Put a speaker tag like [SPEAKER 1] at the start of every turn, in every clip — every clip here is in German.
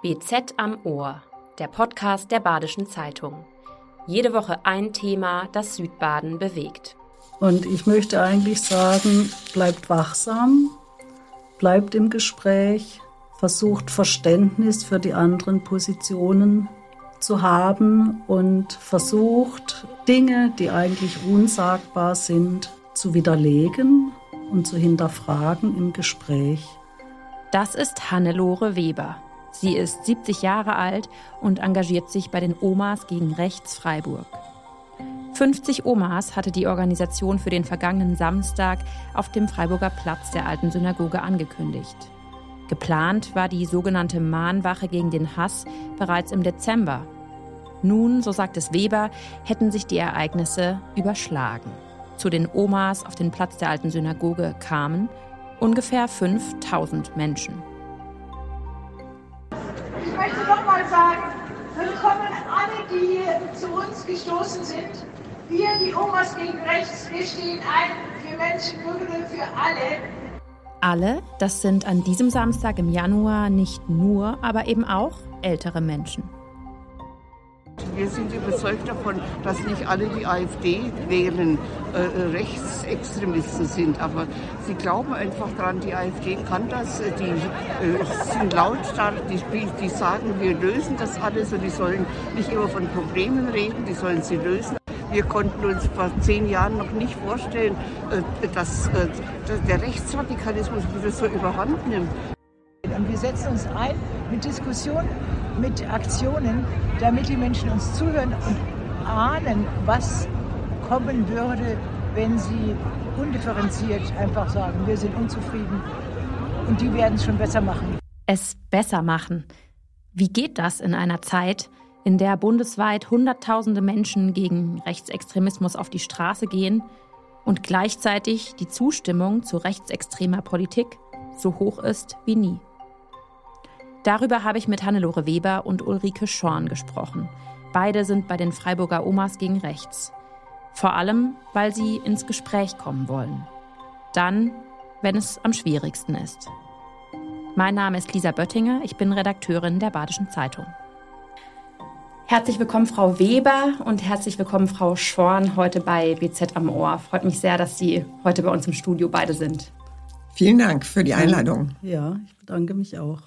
[SPEAKER 1] BZ am Ohr, der Podcast der Badischen Zeitung. Jede Woche ein Thema, das Südbaden bewegt.
[SPEAKER 2] Und ich möchte eigentlich sagen, bleibt wachsam, bleibt im Gespräch, versucht Verständnis für die anderen Positionen zu haben und versucht Dinge, die eigentlich unsagbar sind, zu widerlegen und zu hinterfragen im Gespräch.
[SPEAKER 1] Das ist Hannelore Weber. Sie ist 70 Jahre alt und engagiert sich bei den Omas gegen Rechts Freiburg. 50 Omas hatte die Organisation für den vergangenen Samstag auf dem Freiburger Platz der alten Synagoge angekündigt. Geplant war die sogenannte Mahnwache gegen den Hass bereits im Dezember. Nun, so sagt es Weber, hätten sich die Ereignisse überschlagen. Zu den Omas auf den Platz der alten Synagoge kamen ungefähr 5000 Menschen.
[SPEAKER 3] Die zu uns gestoßen sind. Wir, die Omas gegen Rechts, wir stehen ein für Menschenwürde, für alle.
[SPEAKER 1] Alle, das sind an diesem Samstag im Januar nicht nur, aber eben auch ältere Menschen.
[SPEAKER 4] Wir sind überzeugt davon, dass nicht alle, die AfD wählen, äh, äh, Rechtsextremisten sind. Aber sie glauben einfach daran, die AfD kann das. Die äh, sind lautstark, die, die sagen, wir lösen das alles und die sollen nicht immer von Problemen reden, die sollen sie lösen. Wir konnten uns vor zehn Jahren noch nicht vorstellen, äh, dass, äh, dass der Rechtsradikalismus wieder so überhand nimmt.
[SPEAKER 5] Und wir setzen uns ein mit Diskussionen, mit Aktionen, damit die Menschen uns zuhören und ahnen, was kommen würde, wenn sie undifferenziert einfach sagen, wir sind unzufrieden und die werden es schon besser machen.
[SPEAKER 1] Es besser machen. Wie geht das in einer Zeit, in der bundesweit Hunderttausende Menschen gegen Rechtsextremismus auf die Straße gehen und gleichzeitig die Zustimmung zu rechtsextremer Politik so hoch ist wie nie? Darüber habe ich mit Hannelore Weber und Ulrike Schorn gesprochen. Beide sind bei den Freiburger Omas gegen Rechts. Vor allem, weil sie ins Gespräch kommen wollen. Dann, wenn es am schwierigsten ist. Mein Name ist Lisa Böttinger, ich bin Redakteurin der Badischen Zeitung. Herzlich willkommen, Frau Weber, und herzlich willkommen, Frau Schorn, heute bei BZ am Ohr. Freut mich sehr, dass Sie heute bei uns im Studio beide sind.
[SPEAKER 6] Vielen Dank für die Einladung.
[SPEAKER 2] Ja, ich bedanke mich auch.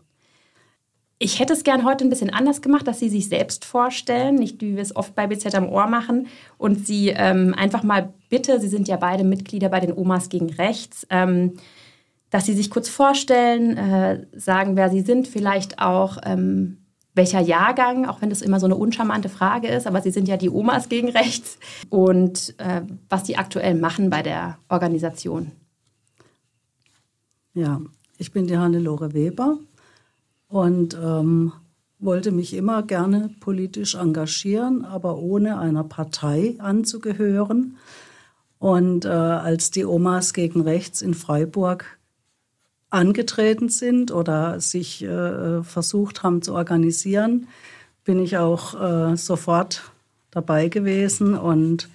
[SPEAKER 1] Ich hätte es gern heute ein bisschen anders gemacht, dass Sie sich selbst vorstellen, nicht wie wir es oft bei BZ am Ohr machen. Und Sie ähm, einfach mal bitte, Sie sind ja beide Mitglieder bei den Omas gegen Rechts, ähm, dass Sie sich kurz vorstellen, äh, sagen, wer Sie sind, vielleicht auch ähm, welcher Jahrgang, auch wenn das immer so eine uncharmante Frage ist, aber Sie sind ja die Omas gegen Rechts und äh, was Sie aktuell machen bei der Organisation.
[SPEAKER 2] Ja, ich bin die Hannelore Weber und ähm, wollte mich immer gerne politisch engagieren, aber ohne einer Partei anzugehören. Und äh, als die Omas gegen Rechts in Freiburg angetreten sind oder sich äh, versucht haben zu organisieren, bin ich auch äh, sofort dabei gewesen und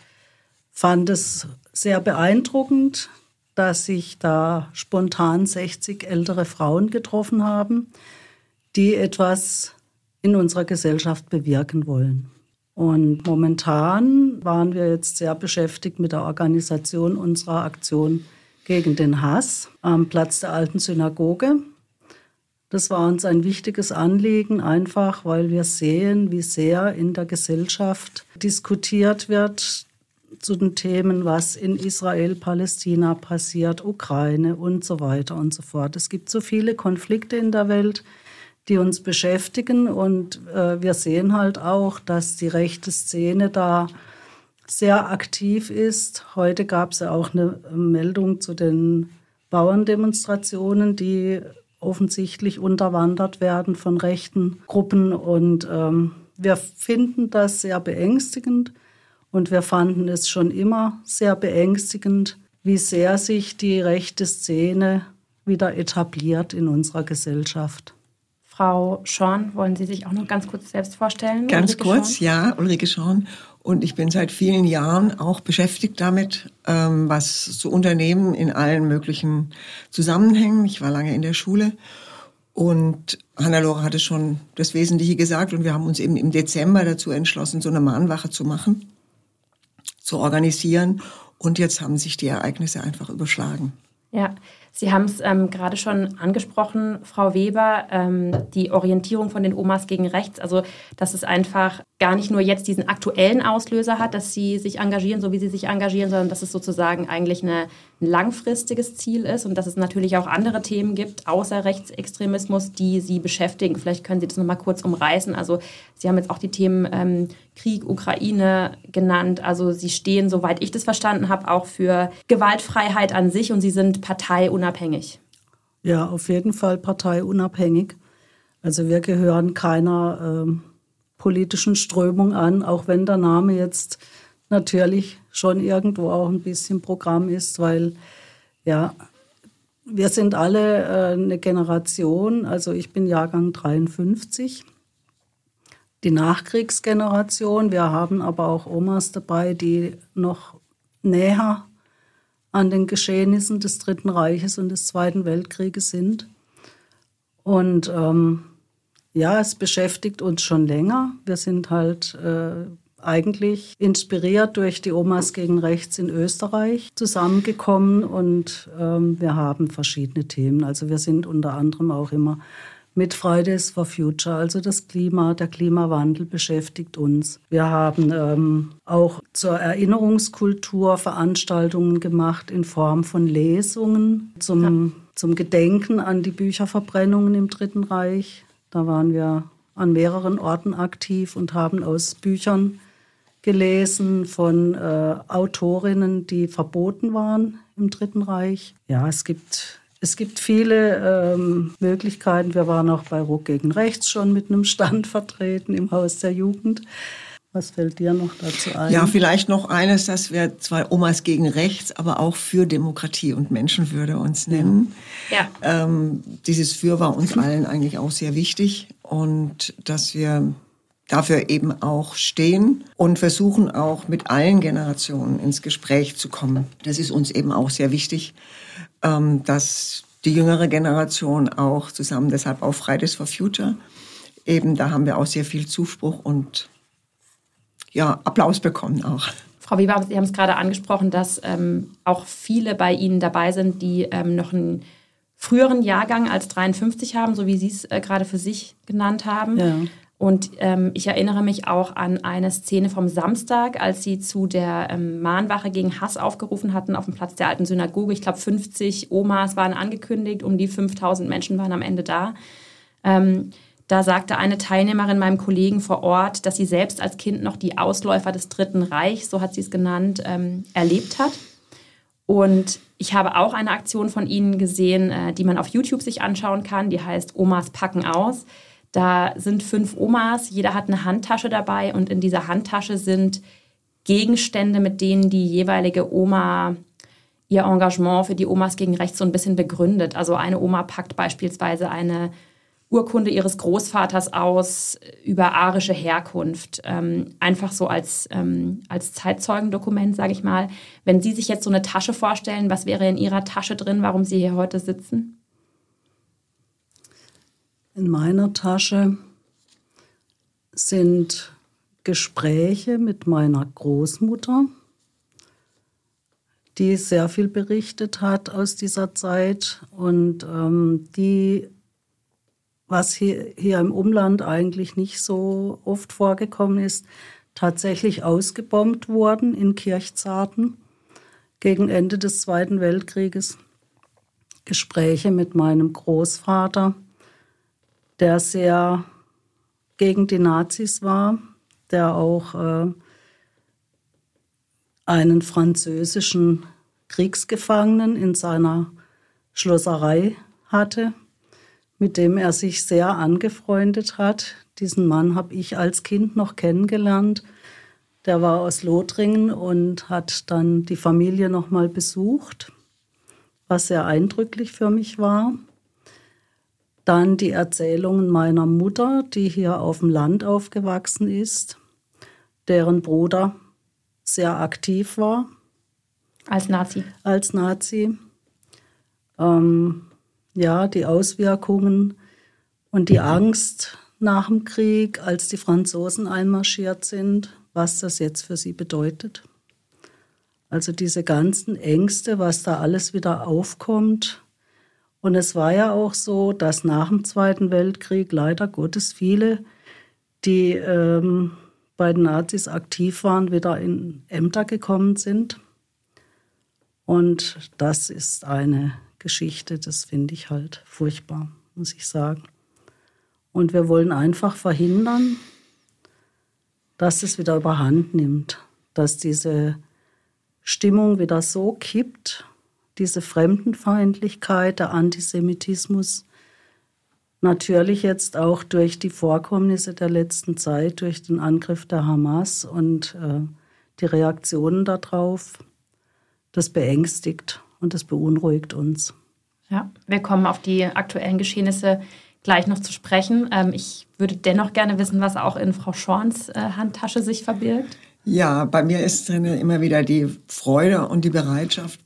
[SPEAKER 2] fand es sehr beeindruckend, dass sich da spontan 60 ältere Frauen getroffen haben, die etwas in unserer Gesellschaft bewirken wollen. Und momentan waren wir jetzt sehr beschäftigt mit der Organisation unserer Aktion gegen den Hass am Platz der alten Synagoge. Das war uns ein wichtiges Anliegen, einfach weil wir sehen, wie sehr in der Gesellschaft diskutiert wird zu den Themen, was in Israel, Palästina passiert, Ukraine und so weiter und so fort. Es gibt so viele Konflikte in der Welt, die uns beschäftigen. Und äh, wir sehen halt auch, dass die rechte Szene da sehr aktiv ist. Heute gab es ja auch eine Meldung zu den Bauerndemonstrationen, die offensichtlich unterwandert werden von rechten Gruppen. Und ähm, wir finden das sehr beängstigend. Und wir fanden es schon immer sehr beängstigend, wie sehr sich die rechte Szene wieder etabliert in unserer Gesellschaft.
[SPEAKER 1] Frau Schorn, wollen Sie sich auch noch ganz kurz selbst vorstellen?
[SPEAKER 6] Ganz Ulrike kurz, Schorn? ja, Ulrike Schorn. Und ich bin seit vielen Jahren auch beschäftigt damit, ähm, was zu unternehmen in allen möglichen Zusammenhängen. Ich war lange in der Schule Und Hannelore hatte schon das Wesentliche gesagt und wir haben uns eben im Dezember dazu entschlossen, so eine Mahnwache zu machen, zu organisieren. Und jetzt haben sich die Ereignisse einfach überschlagen.
[SPEAKER 1] Ja, Sie haben es ähm, gerade schon angesprochen, Frau Weber, ähm, die Orientierung von den Omas gegen rechts. Also, dass es einfach gar nicht nur jetzt diesen aktuellen Auslöser hat, dass sie sich engagieren, so wie sie sich engagieren, sondern dass es sozusagen eigentlich eine, ein langfristiges Ziel ist und dass es natürlich auch andere Themen gibt, außer Rechtsextremismus, die sie beschäftigen. Vielleicht können Sie das nochmal kurz umreißen. Also, Sie haben jetzt auch die Themen ähm, Krieg, Ukraine genannt. Also, Sie stehen, soweit ich das verstanden habe, auch für Gewaltfreiheit an sich und Sie sind parteiunabhängig.
[SPEAKER 2] Ja, auf jeden Fall parteiunabhängig. Also wir gehören keiner ähm, politischen Strömung an, auch wenn der Name jetzt natürlich schon irgendwo auch ein bisschen Programm ist, weil ja, wir sind alle äh, eine Generation, also ich bin Jahrgang 53, die Nachkriegsgeneration. Wir haben aber auch Omas dabei, die noch näher an den Geschehnissen des Dritten Reiches und des Zweiten Weltkrieges sind. Und ähm, ja, es beschäftigt uns schon länger. Wir sind halt äh, eigentlich inspiriert durch die Omas gegen Rechts in Österreich zusammengekommen und ähm, wir haben verschiedene Themen. Also wir sind unter anderem auch immer mit Fridays for Future, also das Klima, der Klimawandel beschäftigt uns. Wir haben ähm, auch zur Erinnerungskultur Veranstaltungen gemacht in Form von Lesungen zum, ja. zum Gedenken an die Bücherverbrennungen im Dritten Reich. Da waren wir an mehreren Orten aktiv und haben aus Büchern gelesen von äh, Autorinnen, die verboten waren im Dritten Reich. Ja, es gibt, es gibt viele ähm, Möglichkeiten. Wir waren auch bei Ruck gegen Rechts schon mit einem Stand vertreten im Haus der Jugend. Was fällt dir noch dazu ein?
[SPEAKER 6] Ja, vielleicht noch eines, dass wir zwar Omas gegen Rechts, aber auch für Demokratie und Menschenwürde uns nennen. Ja. Ähm, dieses Für war uns allen eigentlich auch sehr wichtig und dass wir dafür eben auch stehen und versuchen auch mit allen Generationen ins Gespräch zu kommen. Das ist uns eben auch sehr wichtig, ähm, dass die jüngere Generation auch zusammen, deshalb auch Fridays for Future, eben da haben wir auch sehr viel Zuspruch und ja, Applaus bekommen auch.
[SPEAKER 1] Frau Weber, Sie haben es gerade angesprochen, dass ähm, auch viele bei Ihnen dabei sind, die ähm, noch einen früheren Jahrgang als 53 haben, so wie Sie es äh, gerade für sich genannt haben. Ja. Und ähm, ich erinnere mich auch an eine Szene vom Samstag, als sie zu der ähm, Mahnwache gegen Hass aufgerufen hatten auf dem Platz der alten Synagoge. Ich glaube, 50 Omas waren angekündigt, um die 5000 Menschen waren am Ende da. Ähm, da sagte eine Teilnehmerin meinem Kollegen vor Ort, dass sie selbst als Kind noch die Ausläufer des Dritten Reichs, so hat sie es genannt, ähm, erlebt hat. Und ich habe auch eine Aktion von ihnen gesehen, äh, die man auf YouTube sich anschauen kann. Die heißt Omas packen aus. Da sind fünf Omas, jeder hat eine Handtasche dabei und in dieser Handtasche sind Gegenstände, mit denen die jeweilige Oma ihr Engagement für die Omas gegen Rechts so ein bisschen begründet. Also eine Oma packt beispielsweise eine Urkunde ihres Großvaters aus über arische Herkunft, ähm, einfach so als, ähm, als Zeitzeugendokument, sage ich mal. Wenn Sie sich jetzt so eine Tasche vorstellen, was wäre in Ihrer Tasche drin, warum Sie hier heute sitzen?
[SPEAKER 2] In meiner Tasche sind Gespräche mit meiner Großmutter, die sehr viel berichtet hat aus dieser Zeit und ähm, die was hier, hier im Umland eigentlich nicht so oft vorgekommen ist, tatsächlich ausgebombt wurden in Kirchzarten gegen Ende des Zweiten Weltkrieges. Gespräche mit meinem Großvater, der sehr gegen die Nazis war, der auch äh, einen französischen Kriegsgefangenen in seiner Schlosserei hatte, mit dem er sich sehr angefreundet hat. Diesen Mann habe ich als Kind noch kennengelernt. Der war aus Lothringen und hat dann die Familie noch mal besucht, was sehr eindrücklich für mich war. Dann die Erzählungen meiner Mutter, die hier auf dem Land aufgewachsen ist, deren Bruder sehr aktiv war.
[SPEAKER 1] Als Nazi.
[SPEAKER 2] Als Nazi. Ähm, ja, die Auswirkungen Und die Angst nach dem Krieg, als die Franzosen einmarschiert sind, was das jetzt für sie bedeutet. Also diese ganzen Ängste, was da alles wieder aufkommt. Und es war ja auch so, dass nach dem Zweiten Weltkrieg leider Gottes viele, die ähm, bei den Nazis aktiv waren, wieder in Ämter gekommen sind. Und das ist eine Geschichte, das finde ich halt furchtbar, muss ich sagen. Und wir wollen einfach verhindern, dass es wieder überhand nimmt, dass diese Stimmung wieder so kippt, diese Fremdenfeindlichkeit, der Antisemitismus, natürlich jetzt auch durch die Vorkommnisse der letzten Zeit, durch den Angriff der Hamas und äh, die Reaktionen darauf, das beängstigt und das beunruhigt uns.
[SPEAKER 1] Ja, wir kommen auf die aktuellen Geschehnisse gleich noch zu sprechen. Ähm, ich würde dennoch gerne wissen, was auch in Frau Schorns äh, Handtasche sich verbirgt.
[SPEAKER 6] Ja, bei mir ist drin immer wieder die Freude und die Bereitschaft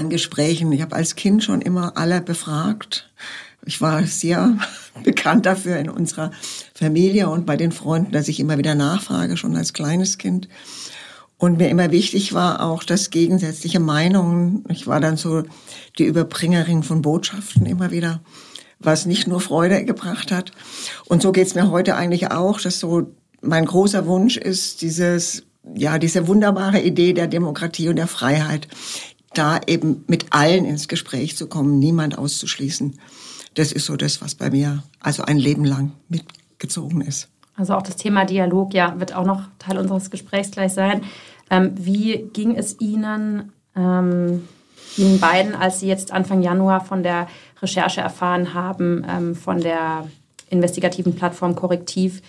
[SPEAKER 6] an Gesprächen. Ich habe als Kind schon immer alle befragt. Ich war sehr bekannt dafür in unserer Familie und bei den Freunden, dass ich immer wieder nachfrage, schon als kleines Kind. Und mir immer wichtig war auch, dass gegensätzliche Meinungen, ich war dann so die Überbringerin von Botschaften immer wieder, was nicht nur Freude gebracht hat. Und so geht's mir heute eigentlich auch, dass so mein großer Wunsch ist, dieses, ja, diese wunderbare Idee der Demokratie und der Freiheit, da eben mit allen ins Gespräch zu kommen, niemand auszuschließen. Das ist so das, was bei mir also ein Leben lang mitgezogen ist.
[SPEAKER 1] Also auch das Thema Dialog, ja, wird auch noch Teil unseres Gesprächs gleich sein. Ähm, wie ging es Ihnen, ähm, Ihnen beiden, als Sie jetzt Anfang Januar von der Recherche erfahren haben, ähm, von der investigativen Plattform Korrektiv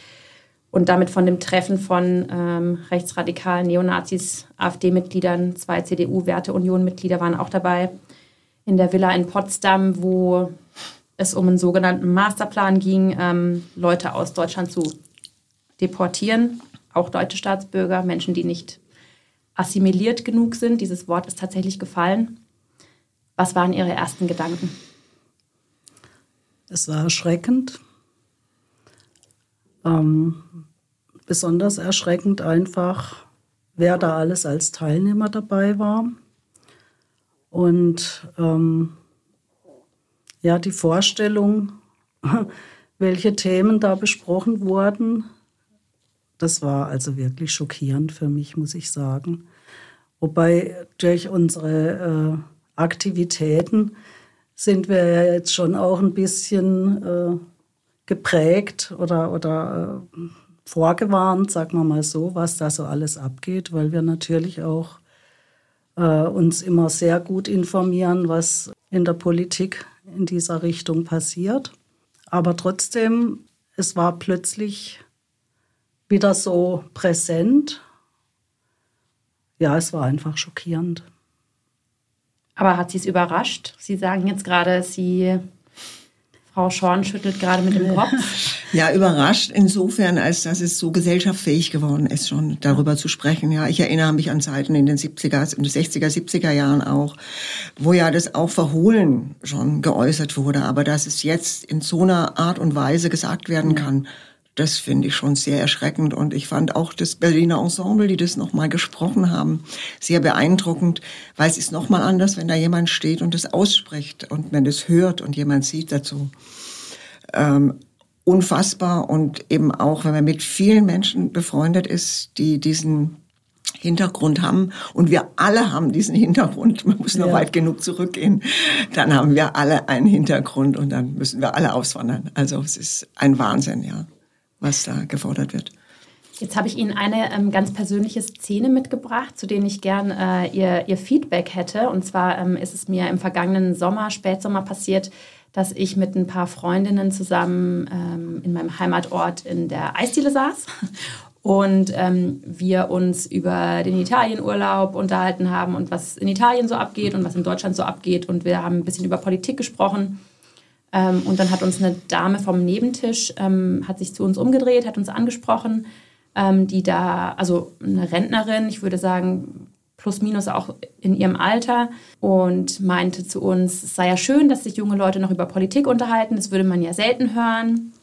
[SPEAKER 1] und damit von dem Treffen von ähm, rechtsradikalen Neonazis, AfD-Mitgliedern, zwei CDU-Werte-Union-Mitglieder waren auch dabei in der Villa in Potsdam, wo es um einen sogenannten Masterplan ging, ähm, Leute aus Deutschland zu deportieren, auch deutsche Staatsbürger, Menschen, die nicht assimiliert genug sind. Dieses Wort ist tatsächlich gefallen. Was waren Ihre ersten Gedanken?
[SPEAKER 2] Es war erschreckend. Ähm, besonders erschreckend einfach, wer da alles als Teilnehmer dabei war. Und ähm, ja, die Vorstellung, welche Themen da besprochen wurden, das war also wirklich schockierend für mich, muss ich sagen. Wobei durch unsere äh, Aktivitäten sind wir ja jetzt schon auch ein bisschen äh, geprägt oder, oder äh, vorgewarnt, sagen wir mal so, was da so alles abgeht, weil wir natürlich auch äh, uns immer sehr gut informieren, was in der Politik in dieser Richtung passiert. Aber trotzdem, es war plötzlich wieder so präsent. Ja, es war einfach schockierend.
[SPEAKER 1] Aber hat Sie es überrascht? Sie sagen jetzt gerade, Sie, Frau Schorn schüttelt gerade mit dem Kopf.
[SPEAKER 6] Ja, überrascht insofern, als dass es so gesellschaftsfähig geworden ist, schon darüber zu sprechen. Ja, ich erinnere mich an Zeiten in den 70er, in den 60er, 70er Jahren auch, wo ja das auch verhohlen schon geäußert wurde, aber dass es jetzt in so einer Art und Weise gesagt werden kann, das finde ich schon sehr erschreckend. Und ich fand auch das Berliner Ensemble, die das nochmal gesprochen haben, sehr beeindruckend, weil es ist nochmal anders, wenn da jemand steht und das ausspricht und man das hört und jemand sieht dazu. Ähm, unfassbar und eben auch, wenn man mit vielen Menschen befreundet ist, die diesen Hintergrund haben und wir alle haben diesen Hintergrund, man muss nur ja. weit genug zurückgehen, dann haben wir alle einen Hintergrund und dann müssen wir alle auswandern. Also es ist ein Wahnsinn, ja was da gefordert wird.
[SPEAKER 1] Jetzt habe ich Ihnen eine ähm, ganz persönliche Szene mitgebracht, zu denen ich gern äh, ihr, ihr, Feedback hätte. Und zwar ähm, ist es mir im vergangenen Sommer, Spätsommer passiert, dass ich mit ein paar Freundinnen zusammen ähm, in meinem Heimatort in der Eisdiele saß und ähm, wir uns über den Italienurlaub unterhalten haben und was in Italien so abgeht und was in Deutschland so abgeht. Und wir haben ein bisschen über Politik gesprochen. Ähm, und dann hat uns eine Dame vom Nebentisch, ähm, hat sich zu uns umgedreht, hat uns angesprochen, ähm, die da, also eine Rentnerin, ich würde sagen, plus minus auch in ihrem Alter und meinte zu uns, es sei ja schön, dass sich junge Leute noch über Politik unterhalten, das würde man ja selten hören.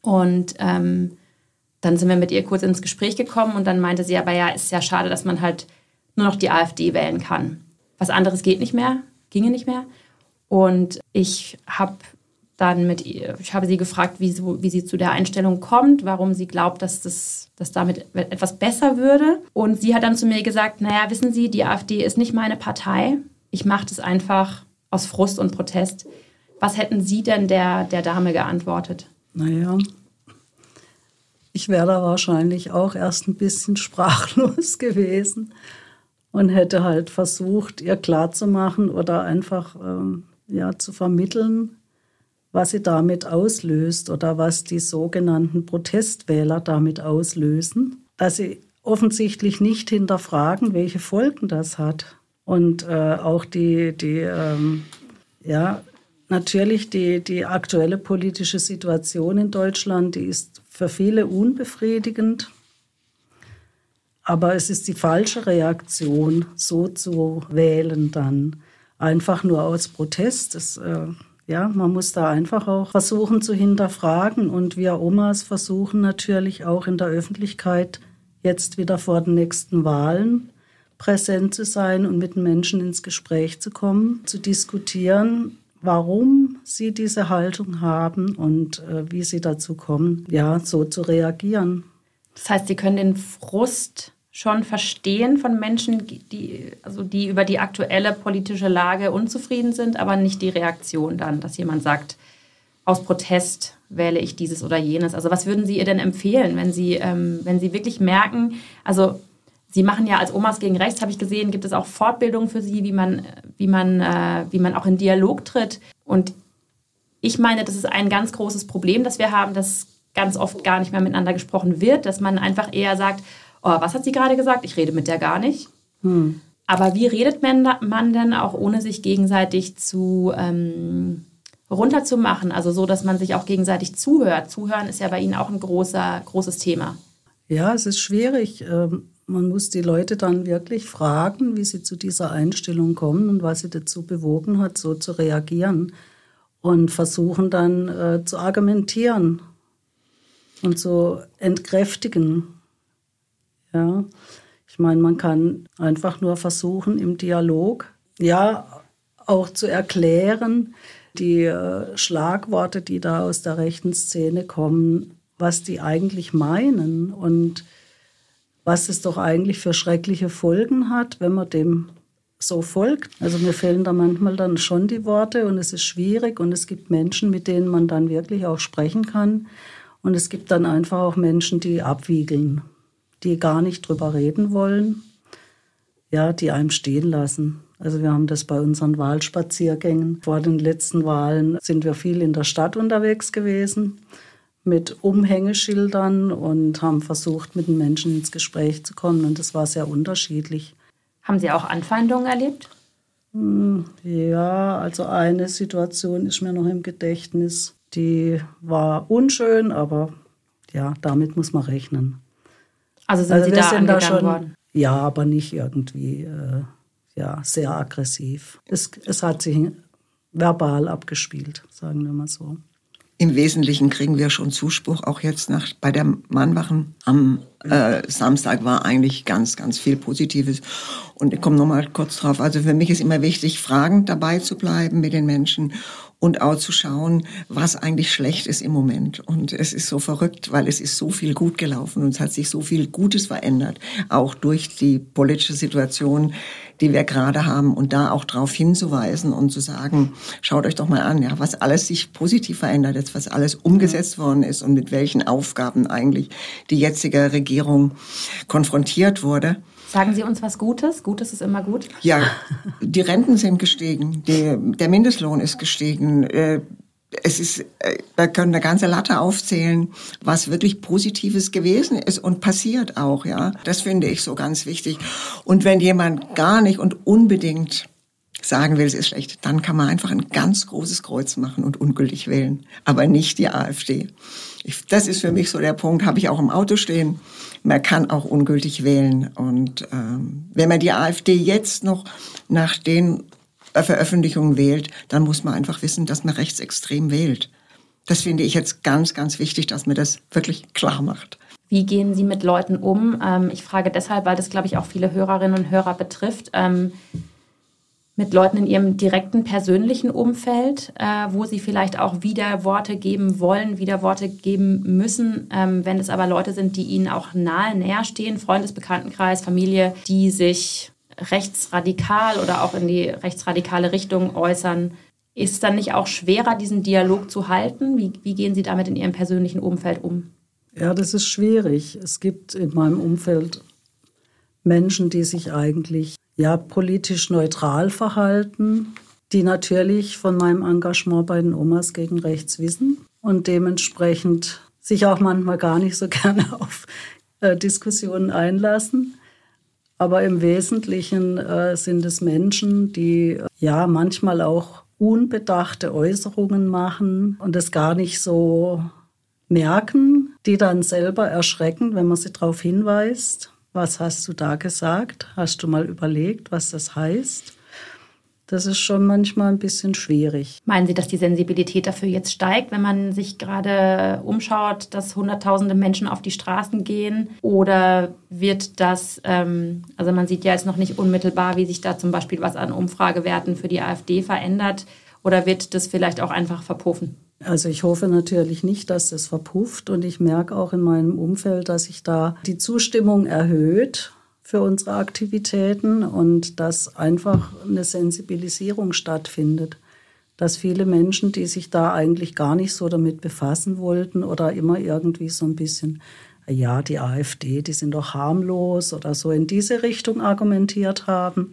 [SPEAKER 1] Und ähm, dann sind wir mit ihr kurz ins Gespräch gekommen und dann meinte sie, aber ja, ist ja schade, dass man halt nur noch die AfD wählen kann. Was anderes geht nicht mehr, ginge nicht mehr. Und ich habe dann mit ihr, ich habe sie gefragt, wie, so, wie sie zu der Einstellung kommt, warum sie glaubt, dass das dass damit etwas besser würde. Und sie hat dann zu mir gesagt, naja, wissen Sie, die AfD ist nicht meine Partei. Ich mache das einfach aus Frust und Protest. Was hätten Sie denn der, der Dame geantwortet?
[SPEAKER 2] Naja, ich wäre da wahrscheinlich auch erst ein bisschen sprachlos gewesen und hätte halt versucht, ihr klarzumachen oder einfach ähm, ja, zu vermitteln, was sie damit auslöst oder was die sogenannten Protestwähler damit auslösen, dass sie offensichtlich nicht hinterfragen, welche Folgen das hat. Und äh, auch die, die ähm, ja, natürlich die, die aktuelle politische Situation in Deutschland, die ist für viele unbefriedigend. Aber es ist die falsche Reaktion, so zu wählen dann. Einfach nur aus Protest. Das äh, ja, man muss da einfach auch versuchen zu hinterfragen. Und wir Omas versuchen natürlich auch in der Öffentlichkeit jetzt wieder vor den nächsten Wahlen präsent zu sein und mit Menschen ins Gespräch zu kommen, zu diskutieren, warum sie diese Haltung haben und äh, wie sie dazu kommen, ja, so zu reagieren.
[SPEAKER 1] Das heißt, Sie können den Frust schon verstehen von Menschen, die, also die über die aktuelle politische Lage unzufrieden sind, aber nicht die Reaktion dann, dass jemand sagt, aus Protest wähle ich dieses oder jenes. Also was würden Sie ihr denn empfehlen, wenn Sie, ähm, wenn Sie wirklich merken, also Sie machen ja als Omas gegen Rechts, habe ich gesehen, gibt es auch Fortbildungen für Sie, wie man, wie man, äh, wie man auch in Dialog tritt. Und ich meine, das ist ein ganz großes Problem, das wir haben, dass ganz oft gar nicht mehr miteinander gesprochen wird, dass man einfach eher sagt, oh, was hat sie gerade gesagt? Ich rede mit der gar nicht. Hm. Aber wie redet man, man denn auch ohne sich gegenseitig zu ähm, runterzumachen? Also so, dass man sich auch gegenseitig zuhört. Zuhören ist ja bei Ihnen auch ein großer, großes Thema.
[SPEAKER 2] Ja, es ist schwierig. Ähm, man muss die Leute dann wirklich fragen, wie sie zu dieser Einstellung kommen und was sie dazu bewogen hat, so zu reagieren. Und versuchen dann äh, zu argumentieren und zu entkräftigen. Ja, ich meine, man kann einfach nur versuchen, im Dialog, ja, auch zu erklären, die äh, Schlagworte, die da aus der rechten Szene kommen, was die eigentlich meinen und was es doch eigentlich für schreckliche Folgen hat, wenn man dem so folgt. Also mir fehlen da manchmal dann schon die Worte und es ist schwierig und es gibt Menschen, mit denen man dann wirklich auch sprechen kann und es gibt dann einfach auch Menschen, die abwiegeln die gar nicht drüber reden wollen, ja, die einem stehen lassen. Also wir haben das bei unseren Wahlspaziergängen. Vor den letzten Wahlen sind wir viel in der Stadt unterwegs gewesen mit Umhängeschildern und haben versucht, mit den Menschen ins Gespräch zu kommen. Und das war sehr unterschiedlich.
[SPEAKER 1] Haben Sie auch Anfeindungen erlebt?
[SPEAKER 2] Hm, ja, also eine Situation ist mir noch im Gedächtnis. Die war unschön, aber ja, damit muss man rechnen.
[SPEAKER 1] Also sind also Sie da sind da schon, worden?
[SPEAKER 2] Ja, aber nicht irgendwie äh, ja, sehr aggressiv. Es, es hat sich verbal abgespielt, sagen wir mal so.
[SPEAKER 6] Im Wesentlichen kriegen wir schon Zuspruch, auch jetzt nach, bei der Mannwachen am äh, Samstag war eigentlich ganz, ganz viel Positives. Und ich komme nochmal kurz drauf. Also für mich ist immer wichtig, fragend dabei zu bleiben mit den Menschen und auch zu schauen, was eigentlich schlecht ist im Moment. Und es ist so verrückt, weil es ist so viel gut gelaufen und es hat sich so viel Gutes verändert, auch durch die politische Situation, die wir gerade haben und da auch darauf hinzuweisen und zu sagen, schaut euch doch mal an, ja, was alles sich positiv verändert jetzt, was alles umgesetzt worden ist und mit welchen Aufgaben eigentlich die jetzige Regierung konfrontiert wurde.
[SPEAKER 1] Sagen Sie uns was Gutes? Gutes ist immer gut.
[SPEAKER 6] Ja, die Renten sind gestiegen, die, der Mindestlohn ist gestiegen. Äh, es ist, äh, da können eine ganze Latte aufzählen, was wirklich Positives gewesen ist und passiert auch, ja. Das finde ich so ganz wichtig. Und wenn jemand gar nicht und unbedingt sagen will, es ist schlecht, dann kann man einfach ein ganz großes Kreuz machen und ungültig wählen, aber nicht die AfD. Das ist für mich so der Punkt, habe ich auch im Auto stehen. Man kann auch ungültig wählen. Und ähm, wenn man die AfD jetzt noch nach den Veröffentlichungen wählt, dann muss man einfach wissen, dass man rechtsextrem wählt. Das finde ich jetzt ganz, ganz wichtig, dass man das wirklich klar macht.
[SPEAKER 1] Wie gehen Sie mit Leuten um? Ähm, ich frage deshalb, weil das, glaube ich, auch viele Hörerinnen und Hörer betrifft. Ähm, mit Leuten in ihrem direkten persönlichen Umfeld, äh, wo sie vielleicht auch wieder Worte geben wollen, wieder Worte geben müssen. Ähm, wenn es aber Leute sind, die ihnen auch nahe, näher stehen, Freundesbekanntenkreis, Familie, die sich rechtsradikal oder auch in die rechtsradikale Richtung äußern, ist es dann nicht auch schwerer, diesen Dialog zu halten? Wie, wie gehen Sie damit in Ihrem persönlichen Umfeld um?
[SPEAKER 2] Ja, das ist schwierig. Es gibt in meinem Umfeld Menschen, die sich eigentlich ja politisch neutral verhalten, die natürlich von meinem Engagement bei den Omas gegen rechts wissen und dementsprechend sich auch manchmal gar nicht so gerne auf äh, Diskussionen einlassen. Aber im Wesentlichen äh, sind es Menschen, die äh, ja manchmal auch unbedachte Äußerungen machen und es gar nicht so merken, die dann selber erschrecken, wenn man sie darauf hinweist. Was hast du da gesagt? Hast du mal überlegt, was das heißt? Das ist schon manchmal ein bisschen schwierig.
[SPEAKER 1] Meinen Sie, dass die Sensibilität dafür jetzt steigt, wenn man sich gerade umschaut, dass Hunderttausende Menschen auf die Straßen gehen? Oder wird das, ähm, also man sieht ja jetzt noch nicht unmittelbar, wie sich da zum Beispiel was an Umfragewerten für die AfD verändert? Oder wird das vielleicht auch einfach verpuffen?
[SPEAKER 2] Also ich hoffe natürlich nicht, dass das verpufft und ich merke auch in meinem Umfeld, dass sich da die Zustimmung erhöht für unsere Aktivitäten und dass einfach eine Sensibilisierung stattfindet. Dass viele Menschen, die sich da eigentlich gar nicht so damit befassen wollten oder immer irgendwie so ein bisschen, ja, die AfD, die sind doch harmlos oder so in diese Richtung argumentiert haben,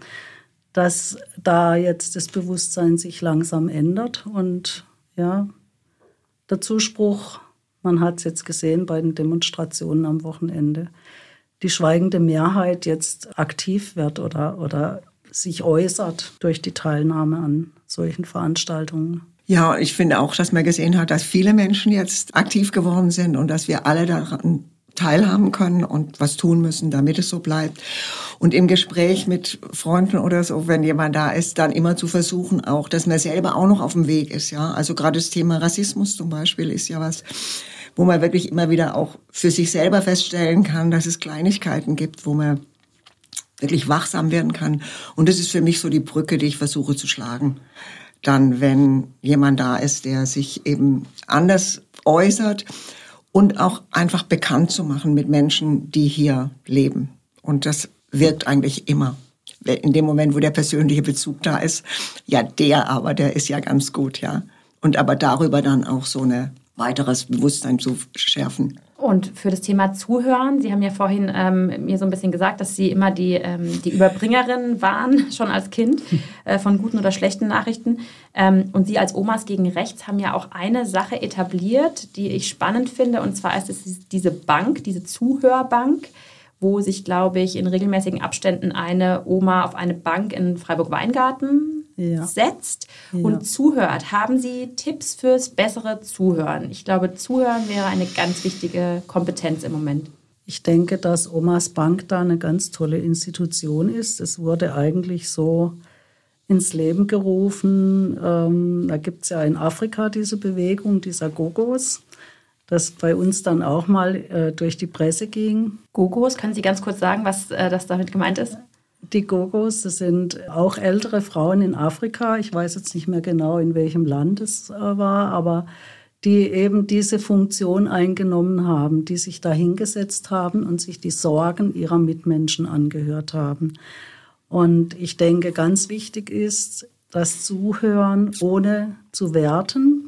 [SPEAKER 2] dass da jetzt das Bewusstsein sich langsam ändert und ja, der Zuspruch, man hat es jetzt gesehen bei den Demonstrationen am Wochenende, die schweigende Mehrheit jetzt aktiv wird oder, oder sich äußert durch die Teilnahme an solchen Veranstaltungen.
[SPEAKER 6] Ja, ich finde auch, dass man gesehen hat, dass viele Menschen jetzt aktiv geworden sind und dass wir alle daran teilhaben können und was tun müssen, damit es so bleibt. Und im Gespräch mit Freunden oder so, wenn jemand da ist, dann immer zu versuchen auch, dass man selber auch noch auf dem Weg ist. Ja, also gerade das Thema Rassismus zum Beispiel ist ja was, wo man wirklich immer wieder auch für sich selber feststellen kann, dass es Kleinigkeiten gibt, wo man wirklich wachsam werden kann. Und das ist für mich so die Brücke, die ich versuche zu schlagen. Dann, wenn jemand da ist, der sich eben anders äußert und auch einfach bekannt zu machen mit Menschen, die hier leben. Und das wirkt eigentlich immer. In dem Moment, wo der persönliche Bezug da ist, ja, der aber, der ist ja ganz gut, ja. Und aber darüber dann auch so ein weiteres Bewusstsein zu schärfen.
[SPEAKER 1] Und für das Thema Zuhören, Sie haben ja vorhin ähm, mir so ein bisschen gesagt, dass Sie immer die, ähm, die Überbringerin waren, schon als Kind, äh, von guten oder schlechten Nachrichten. Ähm, und Sie als Omas gegen Rechts haben ja auch eine Sache etabliert, die ich spannend finde. Und zwar ist es diese Bank, diese Zuhörbank wo sich, glaube ich, in regelmäßigen Abständen eine Oma auf eine Bank in Freiburg-Weingarten ja. setzt ja. und zuhört. Haben Sie Tipps fürs bessere Zuhören? Ich glaube, Zuhören wäre eine ganz wichtige Kompetenz im Moment.
[SPEAKER 2] Ich denke, dass Omas Bank da eine ganz tolle Institution ist. Es wurde eigentlich so ins Leben gerufen. Ähm, da gibt es ja in Afrika diese Bewegung dieser Gogos das bei uns dann auch mal äh, durch die Presse ging.
[SPEAKER 1] Gogos, können Sie ganz kurz sagen, was äh, das damit gemeint ist?
[SPEAKER 2] Die Gogos, das sind auch ältere Frauen in Afrika. Ich weiß jetzt nicht mehr genau, in welchem Land es äh, war, aber die eben diese Funktion eingenommen haben, die sich da hingesetzt haben und sich die Sorgen ihrer Mitmenschen angehört haben. Und ich denke, ganz wichtig ist das Zuhören ohne zu werten,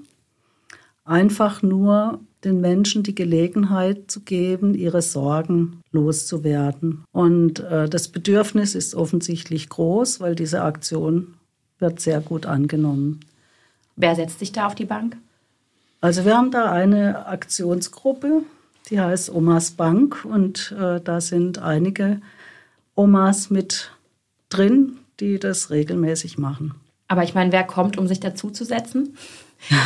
[SPEAKER 2] einfach nur den Menschen die Gelegenheit zu geben, ihre Sorgen loszuwerden. Und äh, das Bedürfnis ist offensichtlich groß, weil diese Aktion wird sehr gut angenommen.
[SPEAKER 1] Wer setzt sich da auf die Bank?
[SPEAKER 2] Also wir haben da eine Aktionsgruppe, die heißt Omas Bank und äh, da sind einige Omas mit drin, die das regelmäßig machen.
[SPEAKER 1] Aber ich meine, wer kommt, um sich dazuzusetzen?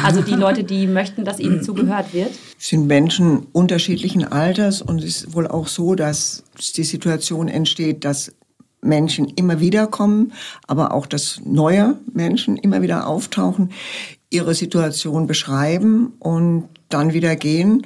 [SPEAKER 1] Also die Leute, die möchten, dass ihnen zugehört wird?
[SPEAKER 6] Es sind Menschen unterschiedlichen Alters und es ist wohl auch so, dass die Situation entsteht, dass Menschen immer wieder kommen, aber auch, dass neue Menschen immer wieder auftauchen, ihre Situation beschreiben und dann wieder gehen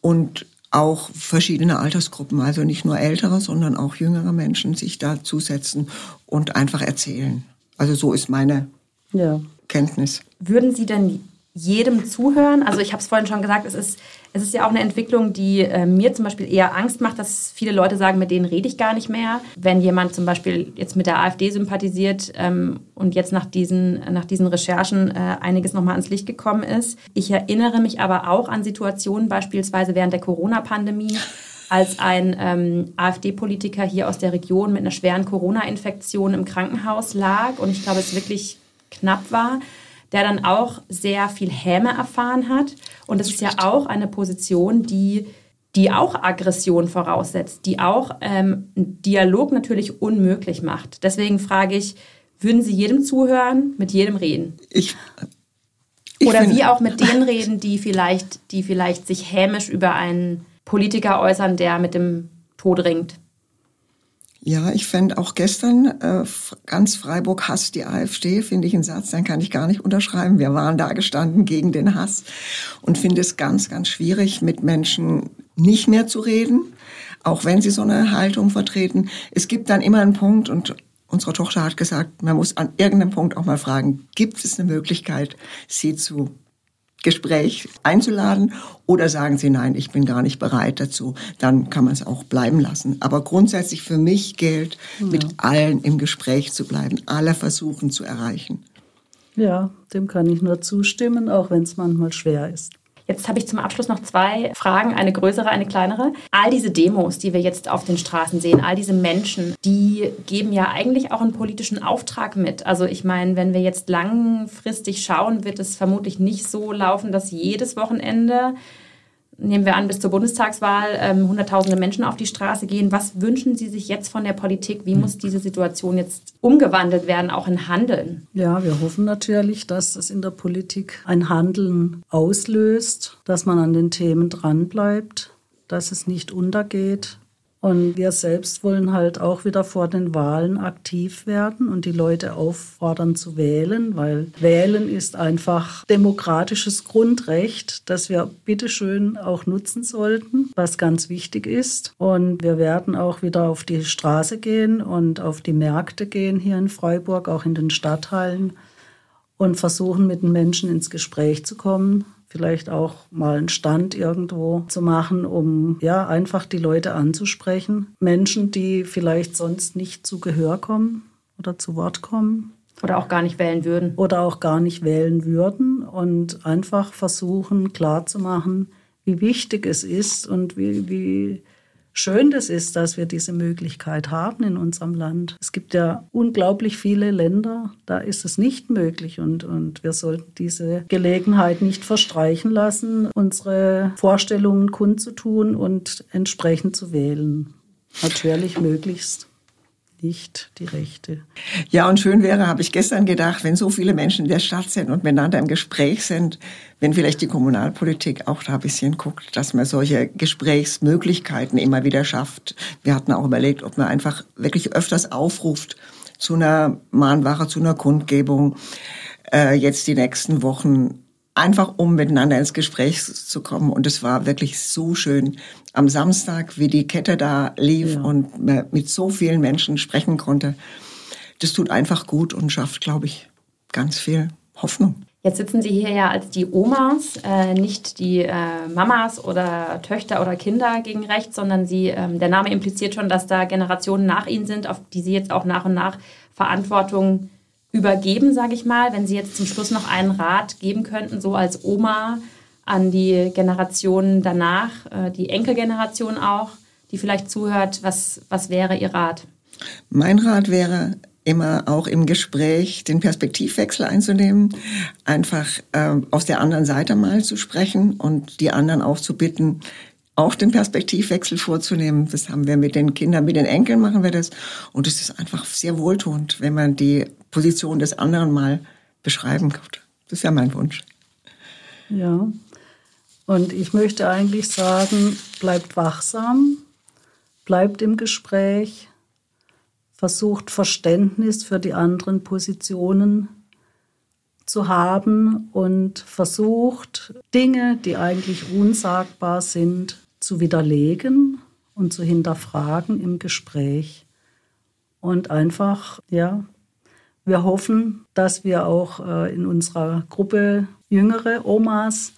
[SPEAKER 6] und auch verschiedene Altersgruppen, also nicht nur ältere, sondern auch jüngere Menschen sich da zusetzen und einfach erzählen. Also so ist meine ja. Kenntnis.
[SPEAKER 1] Würden Sie denn jedem zuhören? Also ich habe es vorhin schon gesagt, es ist, es ist ja auch eine Entwicklung, die äh, mir zum Beispiel eher Angst macht, dass viele Leute sagen, mit denen rede ich gar nicht mehr. Wenn jemand zum Beispiel jetzt mit der AfD sympathisiert ähm, und jetzt nach diesen, nach diesen Recherchen äh, einiges nochmal ans Licht gekommen ist. Ich erinnere mich aber auch an Situationen, beispielsweise während der Corona-Pandemie, als ein ähm, AfD-Politiker hier aus der Region mit einer schweren Corona-Infektion im Krankenhaus lag und ich glaube, es wirklich knapp war der dann auch sehr viel Häme erfahren hat. Und das ist ja auch eine Position, die, die auch Aggression voraussetzt, die auch ähm, Dialog natürlich unmöglich macht. Deswegen frage ich, würden Sie jedem zuhören, mit jedem reden?
[SPEAKER 6] Ich,
[SPEAKER 1] ich Oder wie auch mit denen reden, die vielleicht, die vielleicht sich hämisch über einen Politiker äußern, der mit dem Tod ringt?
[SPEAKER 6] Ja, ich fände auch gestern äh, ganz Freiburg hasst die AfD, finde ich einen Satz, dann kann ich gar nicht unterschreiben. Wir waren da gestanden gegen den Hass und finde es ganz, ganz schwierig, mit Menschen nicht mehr zu reden, auch wenn sie so eine Haltung vertreten. Es gibt dann immer einen Punkt und unsere Tochter hat gesagt, man muss an irgendeinem Punkt auch mal fragen, gibt es eine Möglichkeit, sie zu Gespräch einzuladen oder sagen Sie nein, ich bin gar nicht bereit dazu, dann kann man es auch bleiben lassen. Aber grundsätzlich für mich gilt, ja. mit allen im Gespräch zu bleiben, alle versuchen zu erreichen.
[SPEAKER 2] Ja, dem kann ich nur zustimmen, auch wenn es manchmal schwer ist.
[SPEAKER 1] Jetzt habe ich zum Abschluss noch zwei Fragen, eine größere, eine kleinere. All diese Demos, die wir jetzt auf den Straßen sehen, all diese Menschen, die geben ja eigentlich auch einen politischen Auftrag mit. Also ich meine, wenn wir jetzt langfristig schauen, wird es vermutlich nicht so laufen, dass jedes Wochenende nehmen wir an, bis zur Bundestagswahl ähm, Hunderttausende Menschen auf die Straße gehen. Was wünschen Sie sich jetzt von der Politik? Wie muss diese Situation jetzt umgewandelt werden, auch in Handeln?
[SPEAKER 2] Ja, wir hoffen natürlich, dass es in der Politik ein Handeln auslöst, dass man an den Themen dranbleibt, dass es nicht untergeht, und wir selbst wollen halt auch wieder vor den Wahlen aktiv werden und die Leute auffordern zu wählen, weil wählen ist einfach demokratisches Grundrecht, das wir bitteschön auch nutzen sollten, was ganz wichtig ist. Und wir werden auch wieder auf die Straße gehen und auf die Märkte gehen hier in Freiburg, auch in den Stadthallen und versuchen mit den Menschen ins Gespräch zu kommen, vielleicht auch mal einen Stand irgendwo zu machen, um ja einfach die Leute anzusprechen. Menschen, die vielleicht sonst nicht zu Gehör kommen oder zu Wort kommen.
[SPEAKER 1] Oder auch gar nicht wählen würden.
[SPEAKER 2] Oder auch gar nicht wählen würden und einfach versuchen klarzumachen, wie wichtig es ist und wie, wie schön das ist, dass wir diese Möglichkeit haben in unserem Land. Es gibt ja unglaublich viele Länder, da ist es nicht möglich und, und wir sollten diese Gelegenheit nicht verstreichen lassen, unsere Vorstellungen kundzutun und entsprechend zu wählen. Natürlich möglichst nicht die Rechte.
[SPEAKER 6] Ja, und schön wäre, habe ich gestern gedacht, wenn so viele Menschen in der Stadt sind und miteinander im Gespräch sind, wenn vielleicht die Kommunalpolitik auch da ein bisschen guckt, dass man solche Gesprächsmöglichkeiten immer wieder schafft. Wir hatten auch überlegt, ob man einfach wirklich öfters aufruft zu einer Mahnwache, zu einer Kundgebung, äh, jetzt die nächsten Wochen einfach um miteinander ins Gespräch zu kommen. Und es war wirklich so schön am Samstag, wie die Kette da lief ja. und mit so vielen Menschen sprechen konnte. Das tut einfach gut und schafft, glaube ich, ganz viel Hoffnung.
[SPEAKER 1] Jetzt sitzen Sie hier ja als die Omas, äh, nicht die äh, Mamas oder Töchter oder Kinder gegen rechts, sondern Sie, ähm, der Name impliziert schon, dass da Generationen nach Ihnen sind, auf die Sie jetzt auch nach und nach Verantwortung übergeben, sage ich mal. Wenn Sie jetzt zum Schluss noch einen Rat geben könnten, so als Oma an die Generationen danach, äh, die Enkelgeneration auch, die vielleicht zuhört, was, was wäre Ihr Rat?
[SPEAKER 6] Mein Rat wäre, immer auch im Gespräch den Perspektivwechsel einzunehmen, einfach äh, aus der anderen Seite mal zu sprechen und die anderen auch zu bitten, auch den Perspektivwechsel vorzunehmen. Das haben wir mit den Kindern, mit den Enkeln machen wir das. Und es ist einfach sehr wohltuend, wenn man die Position des anderen mal beschreiben kann. Das ist ja mein Wunsch.
[SPEAKER 2] Ja. Und ich möchte eigentlich sagen, bleibt wachsam, bleibt im Gespräch, versucht Verständnis für die anderen Positionen zu haben und versucht Dinge, die eigentlich unsagbar sind, zu widerlegen und zu hinterfragen im Gespräch. Und einfach, ja, wir hoffen, dass wir auch äh, in unserer Gruppe jüngere Omas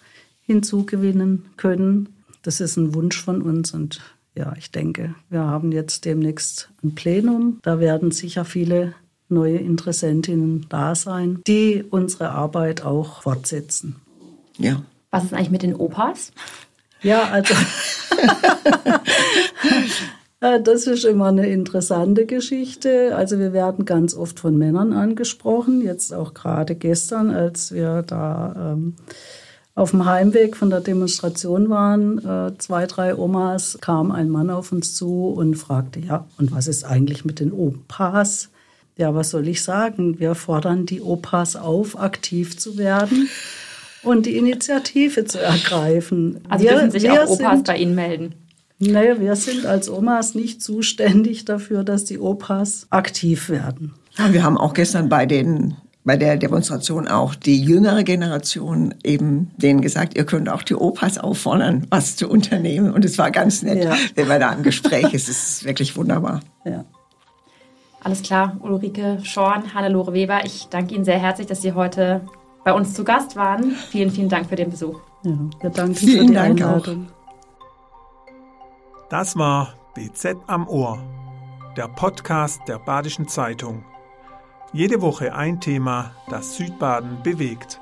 [SPEAKER 2] hinzugewinnen können. Das ist ein Wunsch von uns und ja, ich denke, wir haben jetzt demnächst ein Plenum. Da werden sicher viele neue Interessentinnen da sein, die unsere Arbeit auch fortsetzen.
[SPEAKER 1] Ja. Was ist eigentlich mit den Opas?
[SPEAKER 2] Ja, also das ist immer eine interessante Geschichte. Also wir werden ganz oft von Männern angesprochen, jetzt auch gerade gestern, als wir da ähm, auf dem Heimweg von der Demonstration waren, äh, zwei, drei Omas, kam ein Mann auf uns zu und fragte, ja, und was ist eigentlich mit den Opas? Ja, was soll ich sagen? Wir fordern die Opas auf, aktiv zu werden und die Initiative zu ergreifen.
[SPEAKER 1] Also wir, dürfen sich auch Opas bei Ihnen melden?
[SPEAKER 2] Naja, wir sind als Omas nicht zuständig dafür, dass die Opas aktiv werden.
[SPEAKER 6] Wir haben auch gestern bei den bei der Demonstration auch die jüngere Generation eben denen gesagt, ihr könnt auch die Opas auffordern, was zu unternehmen. Und es war ganz nett, ja. wenn man da im Gespräch ist. Es ist wirklich wunderbar. Ja.
[SPEAKER 1] Alles klar, Ulrike Schorn, Hannelore Weber, ich danke Ihnen sehr herzlich, dass Sie heute bei uns zu Gast waren. Vielen, vielen Dank für den Besuch.
[SPEAKER 2] Ja, wir danken vielen für die Dank Einladung. Auch.
[SPEAKER 7] Das war BZ am Ohr, der Podcast der Badischen Zeitung. Jede Woche ein Thema, das Südbaden bewegt.